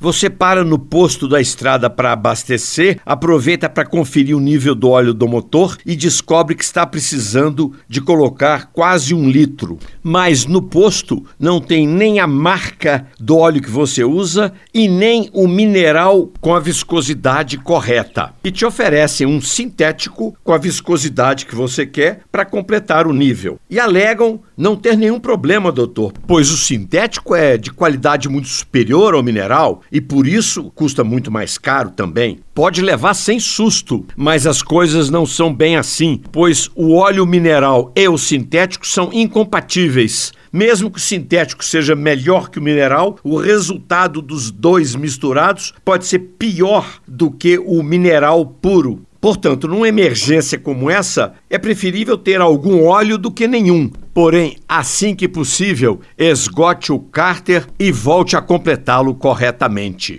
Você para no posto da estrada para abastecer, aproveita para conferir o nível do óleo do motor e descobre que está precisando de colocar quase um litro. Mas no posto não tem nem a marca do óleo que você usa e nem o mineral com a viscosidade correta. E te oferecem um sintético com a viscosidade que você quer para completar o nível. E alegam não ter nenhum problema, doutor, pois o sintético é de qualidade muito superior ao mineral e por isso custa muito mais caro também. Pode levar sem susto, mas as coisas não são bem assim, pois o óleo mineral e o sintético são incompatíveis. Mesmo que o sintético seja melhor que o mineral, o resultado dos dois misturados pode ser pior do que o mineral puro. Portanto, numa emergência como essa, é preferível ter algum óleo do que nenhum. Porém, assim que possível, esgote o cárter e volte a completá-lo corretamente.